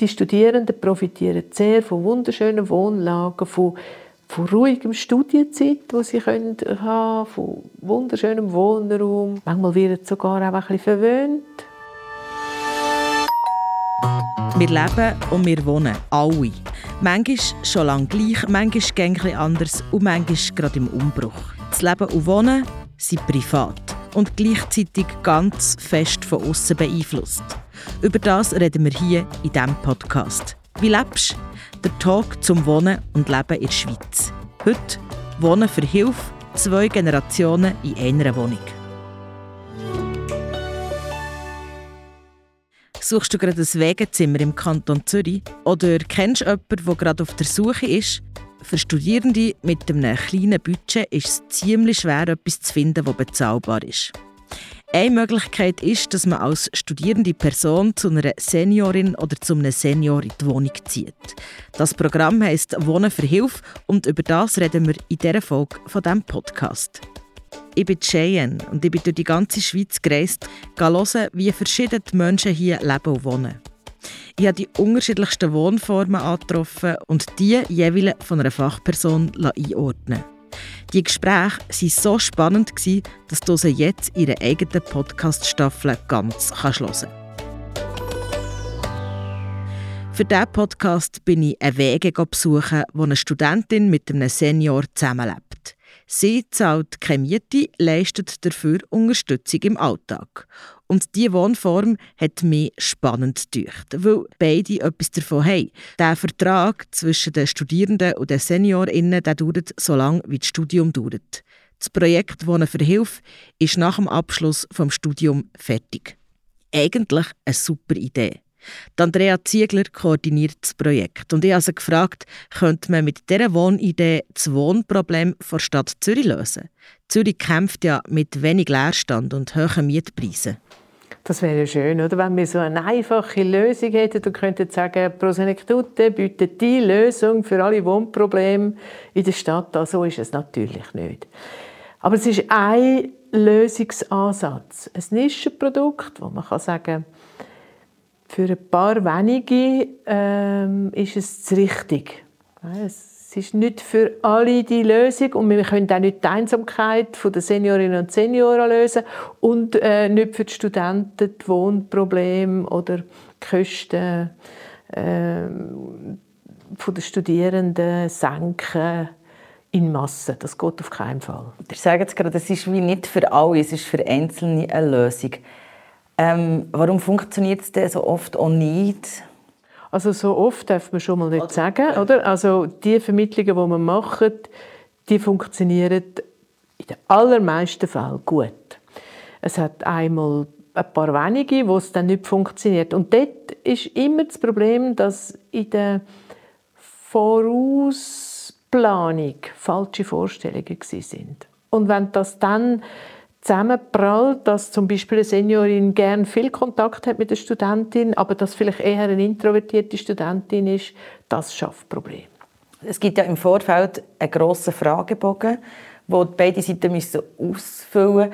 die Studierenden profitieren sehr von wunderschönen Wohnlagen, von, von ruhigem Studienzeit, wo sie können haben, von wunderschönem Wohnraum. Manchmal werden sie sogar auch ein bisschen verwöhnt. Wir leben und wir wohnen, alle. Manchmal schon lange gleich, manchmal ein anders und manchmal gerade im Umbruch. Das Leben und Wohnen sind privat und gleichzeitig ganz fest von außen beeinflusst. Über das reden wir hier in diesem Podcast. Wie lebst? Der Talk zum Wohnen und Leben in der Schweiz. Heute Wohnen für Hilfe, zwei Generationen in einer Wohnung. Suchst du gerade ein Wegezimmer im Kanton Zürich oder kennst du jemanden, der gerade auf der Suche ist? Für Studierende mit einem kleinen Budget ist es ziemlich schwer, etwas zu finden, das bezahlbar ist. Eine Möglichkeit ist, dass man als studierende Person zu einer Seniorin oder zu einem Senior in die Wohnung zieht. Das Programm heisst Wohnen für Hilfe und über das reden wir in dieser Folge von diesem Podcast. Ich bin Cheyenne und ich bin durch die ganze Schweiz gereist, hören, wie verschiedene Menschen hier leben und wohnen. Ich habe die unterschiedlichsten Wohnformen angetroffen und die jeweils von einer Fachperson einordnen Die Gespräche waren so spannend, dass du sie jetzt in ihrer eigenen Podcast-Staffel ganz hören kannst. Für diesen Podcast bin ich einen Wege besuchen, wo eine Studentin mit einem Senior zusammenlebt. Sie zahlt keine Miete, leistet dafür Unterstützung im Alltag. Und diese Wohnform hat mich spannend gedacht, weil beide etwas davon haben. Der Vertrag zwischen den Studierenden und den SeniorInnen der dauert so lange, wie das Studium dauert. Das Projekt Wohnen für Hilfe ist nach dem Abschluss vom Studium fertig. Eigentlich eine super Idee. Die Andrea Ziegler koordiniert das Projekt und ich habe sie gefragt, könnte man mit dieser Wohnidee das Wohnproblem der Stadt Zürich lösen? Zürich kämpft ja mit wenig Leerstand und hohen Mietpreisen. Das wäre schön, oder? wenn wir so eine einfache Lösung hätten und könnten sagen, Prosenektute bietet die Lösung für alle Wohnprobleme in der Stadt. So ist es natürlich nicht. Aber es ist ein Lösungsansatz, ein Nischenprodukt, wo man kann sagen für ein paar wenige ähm, ist es das Richtige. Es ist nicht für alle die Lösung und wir können auch nicht die Einsamkeit der Seniorinnen und Senioren lösen und äh, nicht für die Studenten die Wohnprobleme oder die Kosten äh, der Studierenden senken in Masse. Das geht auf keinen Fall. Ihr sagt es gerade, es ist wie nicht für alle, es ist für Einzelne eine Lösung. Ähm, warum funktioniert es denn so oft auch nicht? Also so oft darf man schon mal nicht sagen, oder? Also die Vermittlungen, die man macht, die funktionieren in den allermeisten Fällen gut. Es hat einmal ein paar wenige, wo es dann nicht funktioniert. Und dort ist immer das Problem, dass in der Vorausplanung falsche Vorstellungen sind. Und wenn das dann zusammenprallt, dass zum Beispiel eine Seniorin gern viel Kontakt hat mit der Studentin, aber dass vielleicht eher eine introvertierte Studentin ist, das schafft Probleme. Es gibt ja im Vorfeld einen grossen Fragebogen, wo beide Seiten ausfüllen müssen.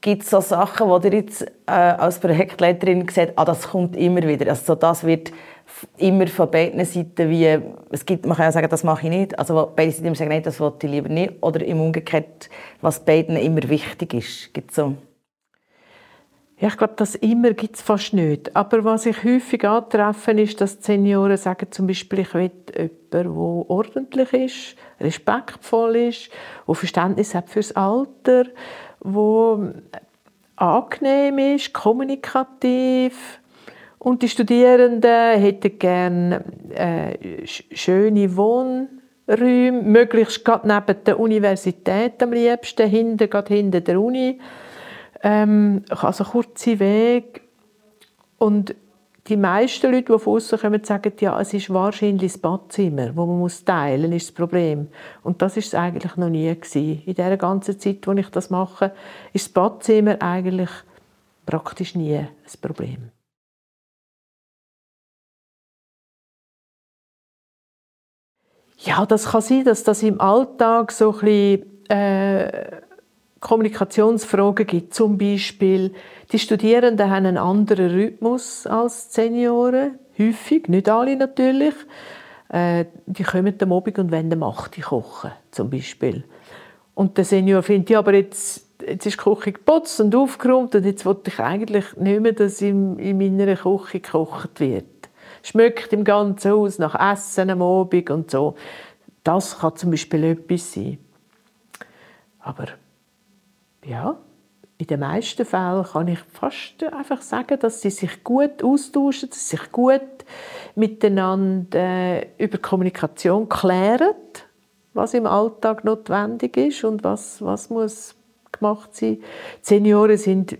Gibt es so Sachen, wo ihr jetzt äh, als Projektleiterin seht, ah, das kommt immer wieder, also das wird immer von beiden Seiten wie, es gibt, man kann ja sagen, das mache ich nicht, also beide Seiten sagen, nein, das wollte ich lieber nicht, oder im Umgekehrt, was beiden immer wichtig ist, gibt so? Ja, ich glaube, das immer gibt es fast nicht. Aber was ich häufig antreffe, ist, dass die Senioren sagen, zum Beispiel, ich will jemanden, der ordentlich ist, respektvoll ist, der Verständnis hat fürs Alter, der angenehm ist, kommunikativ, und die Studierenden hätten gerne äh, schöne Wohnräume, möglichst gerade neben der Universität am liebsten, hinter, gerade hinter der Uni. Ähm, also kurze Weg. Und die meisten Leute, die von außen kommen, sagen, ja, es ist wahrscheinlich das Badzimmer, das man muss teilen muss, ist das Problem. Und das ist es eigentlich noch nie gewesen. In der ganzen Zeit, wo ich das mache, ist das Badzimmer eigentlich praktisch nie ein Problem. Ja, das kann sein, dass das im Alltag so ein bisschen, äh, Kommunikationsfragen gibt. Zum Beispiel, die Studierenden haben einen anderen Rhythmus als Senioren. häufig, nicht alle natürlich. Äh, die kommen am Abend und wollen Macht kochen, zum Beispiel. Und der Senior findet, ja, aber jetzt, jetzt ist die Küche geputzt und aufgeräumt und jetzt wollte ich eigentlich nicht mehr, dass in, in meiner Küche gekocht wird. Schmeckt im ganzen Haus nach Essen am Abend und so. Das kann zum Beispiel etwas sein. Aber ja, in den meisten Fällen kann ich fast einfach sagen, dass sie sich gut austauschen, dass sie sich gut miteinander äh, über Kommunikation klären, was im Alltag notwendig ist und was, was muss gemacht sein. Die Senioren sind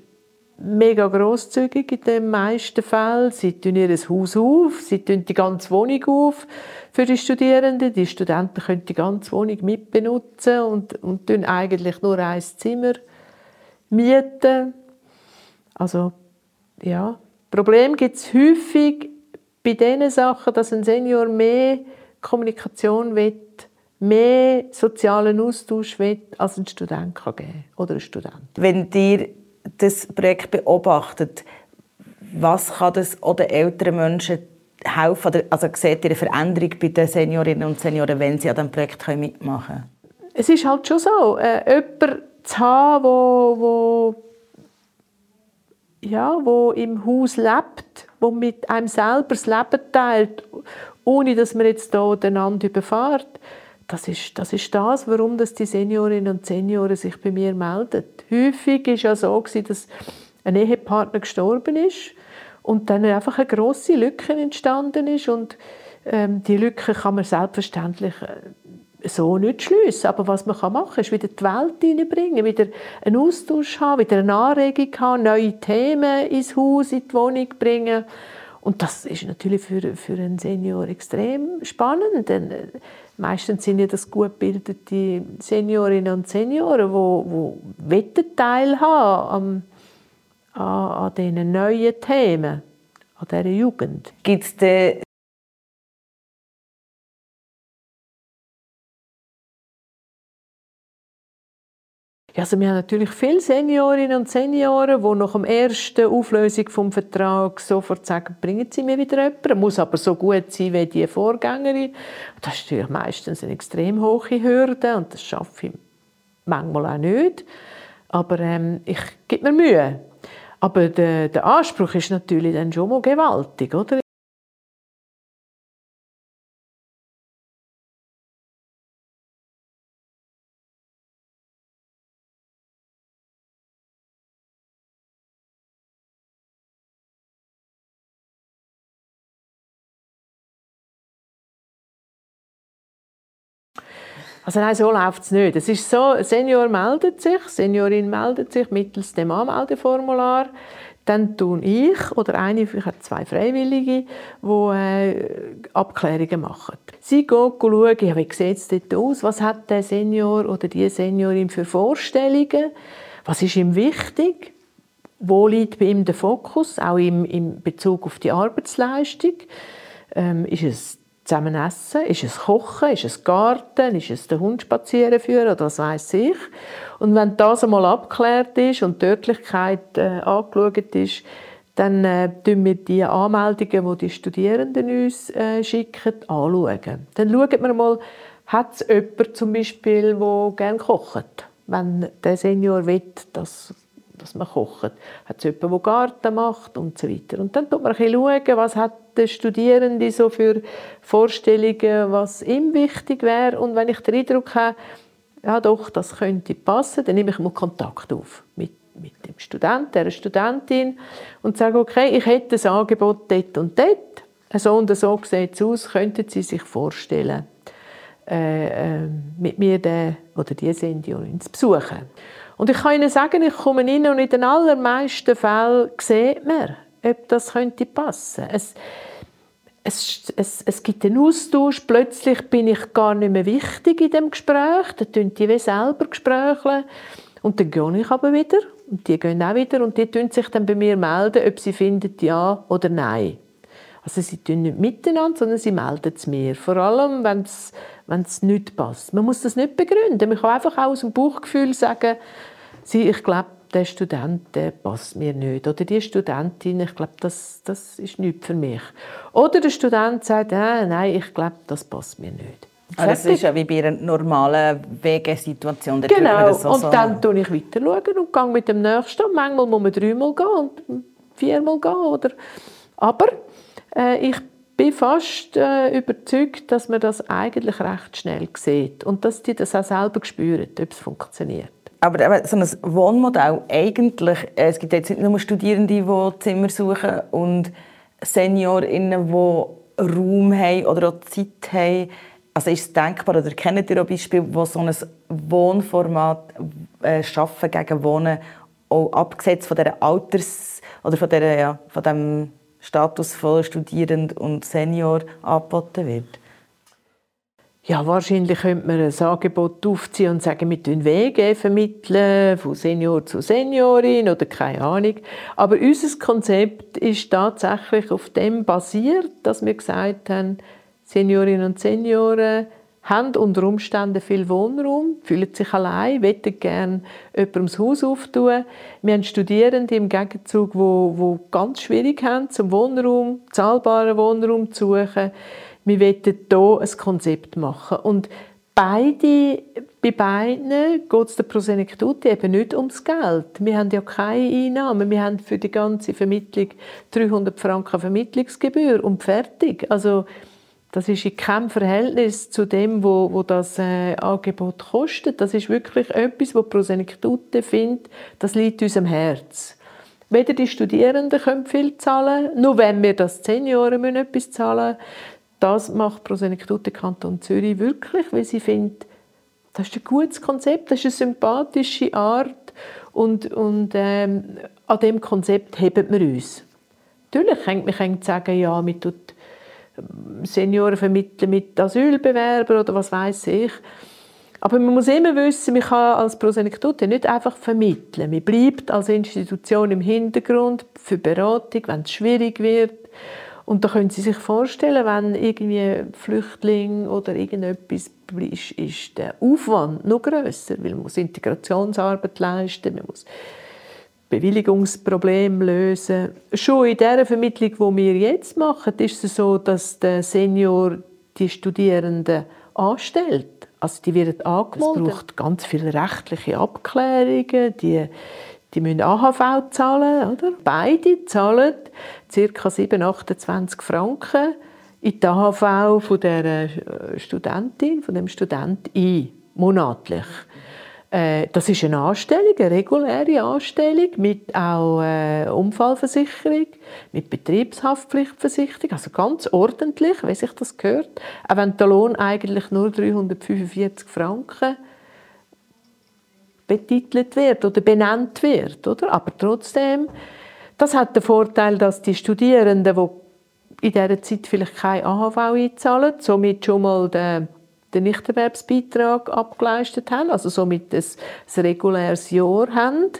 mega großzügig in den meisten Fällen. Sie tun ihr Haus auf, sie tun die ganze Wohnung auf für die Studierenden. Die Studenten können die ganze Wohnung mitbenutzen und, und tun eigentlich nur ein Zimmer mieten. Also ja, Problem gibt es häufig bei diesen Sachen, dass ein Senior mehr Kommunikation will, mehr sozialen Austausch will, als ein Student kann geben oder ein Student. Wenn ihr das Projekt beobachtet, was kann das oder älteren Menschen helfen? Also seht ihr eine Veränderung bei den Seniorinnen und Senioren, wenn sie an diesem Projekt mitmachen können? Es ist halt schon so, äh, jemand zu haben, wo, wo, ja, wo im Haus lebt, wo mit einem selber das Leben teilt, ohne dass man jetzt da einander überfährt, das ist, das ist das, warum das die Seniorinnen und Senioren sich bei mir melden. Häufig ist ja so, dass ein Ehepartner gestorben ist und dann einfach eine große Lücke entstanden ist und ähm, die Lücke kann man selbstverständlich äh, so nicht schliessen. Aber was man machen kann, ist wieder die Welt hineinbringen, wieder einen Austausch haben, wieder eine Anregung haben, neue Themen ins Haus, in die Wohnung bringen. Und das ist natürlich für, für einen Senior extrem spannend. Denn äh, meistens sind ja das gut gebildete Seniorinnen und Senioren, die, die teilhaben an, an, an diesen neuen Themen, an dieser Jugend. Gibt es Ja, also wir haben natürlich viele Seniorinnen und Senioren, die nach der ersten Auflösung des Vertrags sofort sagen, bringen Sie mir wieder jemanden. muss aber so gut sein wie die Vorgängerin. Das ist natürlich meistens eine extrem hohe Hürde und das schaffe ich manchmal auch nicht. Aber ähm, ich gebe mir Mühe. Aber der, der Anspruch ist natürlich dann schon mal gewaltig, oder? Also nein, so läuft es nicht. Es ist so, Senior meldet sich, Seniorin meldet sich mittels dem Anmeldeformular. Dann tun ich oder eine, ich habe zwei Freiwillige, die äh, Abklärungen machen. Sie gehen schauen, wie sieht es dort aus, was hat der Senior oder die Seniorin für Vorstellungen, was ist ihm wichtig, wo liegt bei ihm der Fokus, auch im, im Bezug auf die Arbeitsleistung. Ähm, ist es zusammen essen? Ist es Kochen? Ist es Garten? Ist es den Hund spazieren führen? Oder was weiß ich? Und wenn das einmal abgeklärt ist und die Örtlichkeit äh, angeschaut ist, dann äh, wir die Anmeldungen, die die Studierenden uns äh, schicken, anschauen. Dann schauen wir mal, hat es jemanden zum Beispiel, der gerne kocht? Wenn der Senior will, dass dass man kocht. Hat es jemanden, der Garten macht und so weiter. Und dann schaut man ein bisschen schauen, was hat der Studierende so für Vorstellungen, was ihm wichtig wäre. Und wenn ich den Eindruck habe, ja doch, das könnte passen, dann nehme ich mal Kontakt auf mit, mit dem Studenten, der Studentin und sage, okay, ich hätte ein Angebot dort und dort, so und so sieht es aus, könnten Sie sich vorstellen, äh, äh, mit mir den oder die Seniorin zu besuchen. Und ich kann Ihnen sagen, ich komme rein und in den allermeisten Fällen sieht man, ob das könnte passen. Es, es, es, es gibt einen Austausch. Plötzlich bin ich gar nicht mehr wichtig in dem Gespräch. Dann tun die wie selber Gespräche. Und dann gehe ich aber wieder. Und die gehen auch wieder. Und die tun sich dann bei mir melden, ob sie finden ja oder nein. Also sie tun nicht miteinander, sondern sie melden es mir. Vor allem, wenn es wenn es nicht passt. Man muss das nicht begründen. Man kann einfach auch aus dem Bauchgefühl sagen, sie, ich glaube, der Student der passt mir nicht. Oder die Studentin, ich glaube, das, das ist nichts für mich. Oder der Student sagt, äh, nein, ich glaube, das passt mir nicht. Also das ist ja wie bei einer normalen Wegesituation. Genau, so und dann schaue ich weiter schauen und gehe mit dem Nächsten. manchmal muss man dreimal gehen und viermal gehen. Oder? Aber ich bin fast äh, überzeugt, dass man das eigentlich recht schnell sieht und dass die das auch selber spüren, ob es funktioniert. Aber, aber so ein Wohnmodell, eigentlich, äh, es gibt jetzt nicht nur Studierende, die Zimmer suchen und SeniorInnen, die Raum haben oder auch Zeit haben. Also ist es denkbar, oder kennt ihr auch Beispiele, wo so ein Wohnformat äh, schaffen gegen Wohnen auch abgesetzt von dieser Alters- oder von, dieser, ja, von dem Status von Studierend und Senior angeboten wird? Ja, wahrscheinlich könnte man ein Angebot aufziehen und sagen, mit den Wege vermitteln, von Senior zu Seniorin oder keine Ahnung. Aber unser Konzept ist tatsächlich auf dem basiert, dass wir gesagt haben, Seniorinnen und Senioren haben unter Umständen viel Wohnraum, fühlen sich allein, wollen gerne jemandem das Haus auftun. Wir haben Studierende im Gegenzug, die, die ganz schwierig haben, zum Wohnraum, zahlbaren Wohnraum zu suchen. Wir wollen hier ein Konzept machen. Und beide, bei beiden geht es der Prosenektute eben nicht ums Geld. Wir haben ja keine Einnahmen. Wir haben für die ganze Vermittlung 300 Franken Vermittlungsgebühr und fertig. Also das ist in keinem Verhältnis zu dem, wo, wo das äh, Angebot kostet. Das ist wirklich etwas, wo Prosenektute findet, das liegt uns am Herz. Weder die Studierenden können viel zahlen, nur wenn wir das Senioren müssen etwas zahlen Das macht Prosenektute Kanton Zürich wirklich, weil sie findet, das ist ein gutes Konzept, das ist eine sympathische Art und, und ähm, an dem Konzept heben wir uns. Natürlich kann man sagen, ja, man tut Senioren vermitteln mit Asylbewerbern oder was weiß ich. Aber man muss immer wissen, man kann als Prosenektute nicht einfach vermitteln. Man bleibt als Institution im Hintergrund für Beratung, wenn es schwierig wird. Und da können Sie sich vorstellen, wenn irgendwie Flüchtling oder irgendetwas ist, ist der Aufwand noch größer, weil man muss Integrationsarbeit leisten, man muss Bewilligungsproblem lösen. Schon in der Vermittlung, die wir jetzt machen, ist es so, dass der Senior die Studierenden anstellt. Also die werden angemeldet. Es braucht ganz viele rechtliche Abklärungen. Die, die müssen AHV zahlen. Oder? Beide zahlen ca. 7, 28 Franken in die AHV von der äh, Studentin, von dem Student ein, monatlich. Äh, das ist eine Anstellung, eine reguläre Anstellung mit auch äh, Unfallversicherung, mit Betriebshaftpflichtversicherung, also ganz ordentlich, wie sich das gehört. Auch wenn der Lohn eigentlich nur 345 Franken betitelt wird oder benannt wird, oder? Aber trotzdem, das hat den Vorteil, dass die Studierenden, die in dieser Zeit vielleicht keine AHV einzahlen, somit schon mal den den Nichterwerbsbeitrag abgeleistet haben, also somit ein, ein reguläres Jahr haben.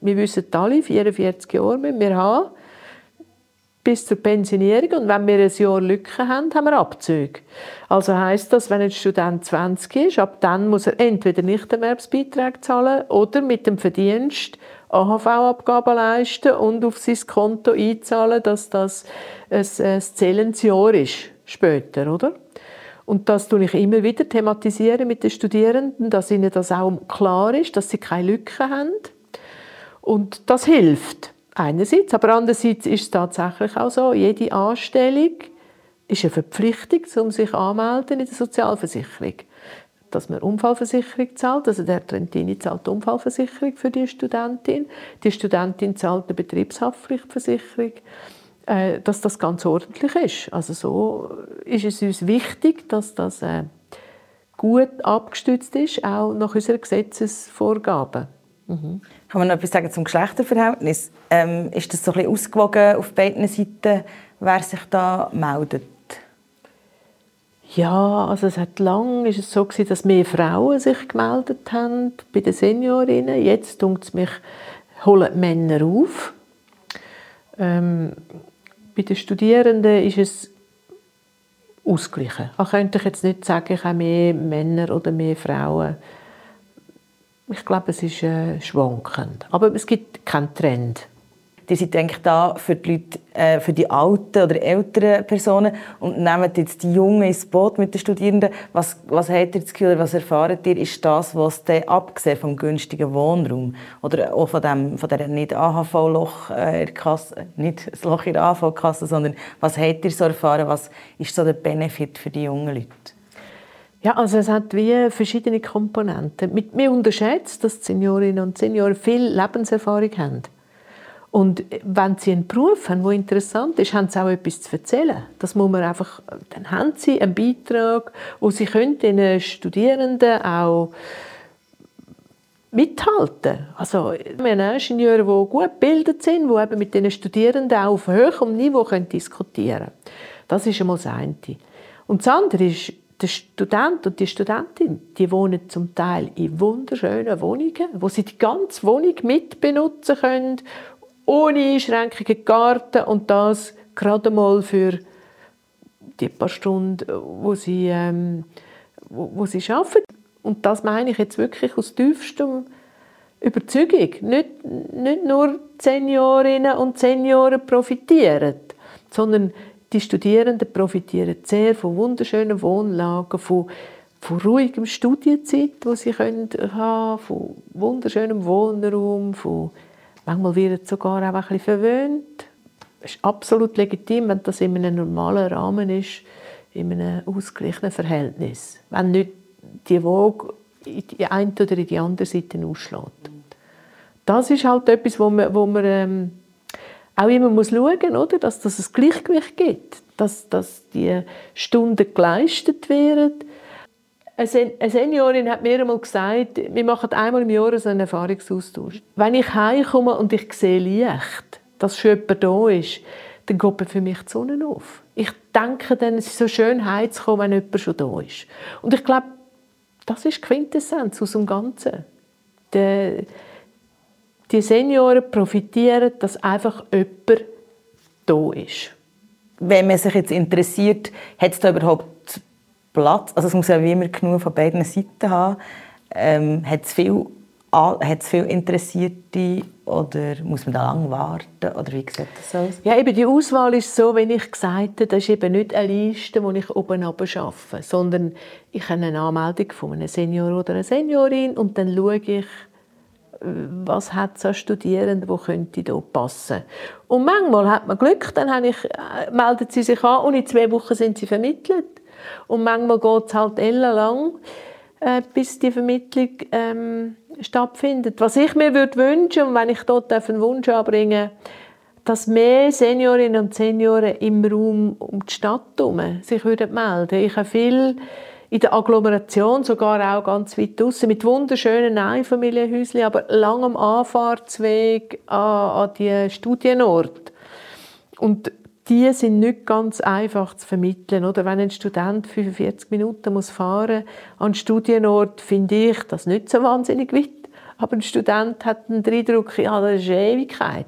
Wir wissen alle, 44 Jahre müssen wir haben, bis zur Pensionierung. Und wenn wir ein Jahr Lücke haben, haben wir Abzüge. Also heisst das, wenn ein Student 20 ist, ab dann muss er entweder Nichterwerbsbeitrag zahlen oder mit dem Verdienst AHV-Abgaben leisten und auf sein Konto einzahlen, dass das ein, ein zählendes Jahr ist später, oder? Und das tue ich immer wieder thematisieren mit den Studierenden, dass ihnen das auch klar ist, dass sie keine Lücken haben. Und das hilft einerseits, aber andererseits ist es tatsächlich auch so, jede Anstellung ist eine Verpflichtung, um sich anzumelden in der Sozialversicherung. Dass man Unfallversicherung zahlt, also der Trentini zahlt die Unfallversicherung für die Studentin, die Studentin zahlt eine Betriebshaftpflichtversicherung äh, dass das ganz ordentlich ist. Also so ist es uns wichtig, dass das äh, gut abgestützt ist, auch nach unseren Gesetzesvorgaben. Mhm. Kann man noch etwas sagen zum Geschlechterverhältnis? Ähm, ist das so ein bisschen ausgewogen auf beiden Seiten, wer sich da meldet? Ja, also es hat lang ist es so gewesen, dass mehr Frauen sich gemeldet haben bei den Seniorinnen. Jetzt tut es mich holen Männer auf. Ähm, bei den Studierenden ist es ausgeglichen. Ich könnte ich jetzt nicht sagen, ich habe mehr Männer oder mehr Frauen. Ich glaube, es ist äh, schwankend. Aber es gibt keinen Trend. Die sind eigentlich da für die Leute, äh, für die alten oder älteren Personen und nehmen jetzt die Jungen ins Boot mit den Studierenden. Was, was habt ihr das Gefühl, was erfahrt ihr, ist das, was dann abgesehen vom günstigen Wohnraum oder auch von, dem, von der nicht AHV-Loch äh, Kasse, nicht das Loch in der AHV-Kasse, sondern was habt ihr so erfahren, was ist so der Benefit für die jungen Leute? Ja, also es hat wie verschiedene Komponenten. Mit mir unterschätzt, dass Seniorinnen und Senioren viel Lebenserfahrung haben. Und wenn sie einen Beruf haben, der interessant ist, haben sie auch etwas zu erzählen. Das muss man einfach, dann haben sie einen Beitrag, wo sie können den Studierenden auch mithalten. Also wir haben Ingenieure, die gut gebildet sind, die eben mit den Studierenden auch auf höherem Niveau können diskutieren können. Das ist einmal das eine. Und das andere ist, der Student und die Studentin, die wohnen zum Teil in wunderschönen Wohnungen, wo sie die ganze Wohnung mitbenutzen können ohne Einschränkungen Garten und das gerade mal für die paar Stunden, wo sie, ähm, wo, wo sie arbeiten. Und das meine ich jetzt wirklich aus tiefstem Überzeugung. Nicht, nicht nur Seniorinnen und Senioren profitieren, sondern die Studierenden profitieren sehr von wunderschönen Wohnlagen, von, von ruhigem Studienzeit, wo sie können haben, von wunderschönem Wohnraum, von Manchmal wird es sogar auch ein bisschen verwöhnt. Es ist absolut legitim, wenn das in einem normalen Rahmen ist, in einem ausgeglichenen Verhältnis. Wenn nicht die Waage in die eine oder in die andere Seite ausschlägt. Das ist halt etwas, wo man, wo man ähm, auch immer muss schauen muss, dass, dass es Gleichgewicht gibt, dass, dass die Stunden geleistet werden eine Seniorin hat mir einmal gesagt, wir machen einmal im Jahr so einen Erfahrungsaustausch. Wenn ich heimkomme und ich sehe Licht, dass schon jemand da ist, dann geht für mich die Sonne auf. Ich denke dann, es ist so schön heimzukommen, wenn jemand schon da ist. Und ich glaube, das ist die Quintessenz aus dem Ganzen. Die, die Senioren profitieren, dass einfach jemand da ist. Wenn man sich jetzt interessiert, hat es da überhaupt Platz. Also es muss ja wie immer genug von beiden Seiten haben. Ähm, hat es viel, hat's viel Interessierte oder muss man da lange warten? Oder wie sieht das aus? Ja, eben die Auswahl ist so, wenn ich gesagt habe, das ist eben nicht eine Liste, die ich oben arbeite, sondern ich habe eine Anmeldung von einem Senior oder einer Seniorin und dann schaue ich, was hat es an Studierenden, die könnte hier passen. Und manchmal hat man Glück, dann ich, äh, meldet sie sich an und in zwei Wochen sind sie vermittelt. Und manchmal geht es halt ellenlang, äh, bis die Vermittlung ähm, stattfindet. Was ich mir würde wünschen, und wenn ich dort einen Wunsch anbringen dass mehr Seniorinnen und Senioren im Raum um die Stadt herum sich würden melden Ich habe viel in der Agglomeration, sogar auch ganz weit draußen, mit wunderschönen Einfamilienhäuschen, aber langem Anfahrtsweg an, an die Studienort. Und die sind nicht ganz einfach zu vermitteln. Oder wenn ein Student 45 Minuten muss fahren an einen Studienort, finde ich das nicht so wahnsinnig weit. Aber ein Student hat den Eindruck, ja, das ist Ewigkeit.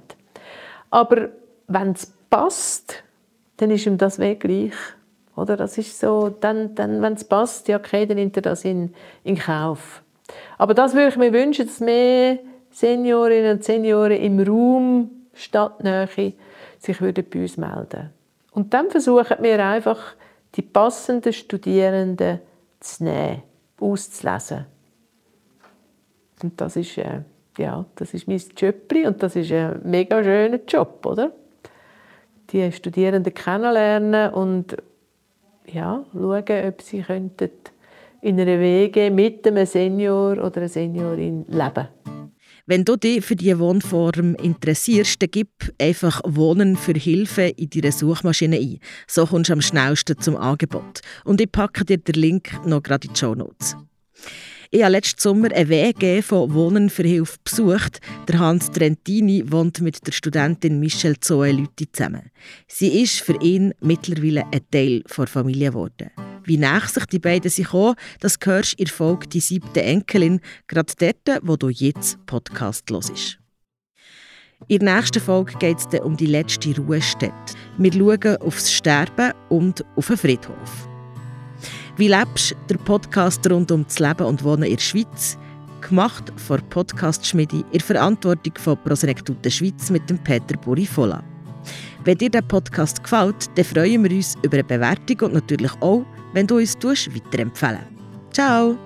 Aber wenn es passt, dann ist ihm das Weg gleich. Oder das ist so, dann, dann, wenn es passt, ja, okay, dann nimmt er das in, in Kauf. Aber das würde ich mir wünschen, dass mehr Seniorinnen und Senioren im Raum Stadtnähe sich würden bei uns melden Und dann versuchen wir einfach, die passenden Studierenden zu nehmen, auszulesen. Und das ist, äh, ja, das ist mein Job und das ist ein mega schöner Job, oder? Die Studierenden kennenlernen und ja, schauen, ob sie könnten in einer Wege mit einem Senior oder einer Seniorin leben wenn du dich für diese Wohnform interessierst, dann gib einfach Wohnen für Hilfe in deine Suchmaschine ein. So kommst du am schnellsten zum Angebot. Und ich packe dir den Link noch gerade in die Show Notes. Ich habe letzten Sommer eine WG von Wohnen für Hilfe besucht. Der Hans Trentini wohnt mit der Studentin Michelle Zoe Lütti zusammen. Sie ist für ihn mittlerweile ein Teil der Familie geworden. Wie nach sich die beiden sich kommen, das hörst du in Folge «Die siebte Enkelin», gerade dort, wo du jetzt Podcast hörst. In der nächsten Folge geht es um die letzte Ruhestätte. Wir schauen aufs Sterben und auf den Friedhof. Wie lebst du den Podcast rund um das Leben und Wohnen in der Schweiz? gemacht von Podcast Schmiede in Verantwortung von Prosenektute Schweiz mit dem Peter Burifola. Wenn dir der Podcast gefällt, dann freuen wir uns über eine Bewertung und natürlich auch, wenn du uns weiterempfehlen Ciao!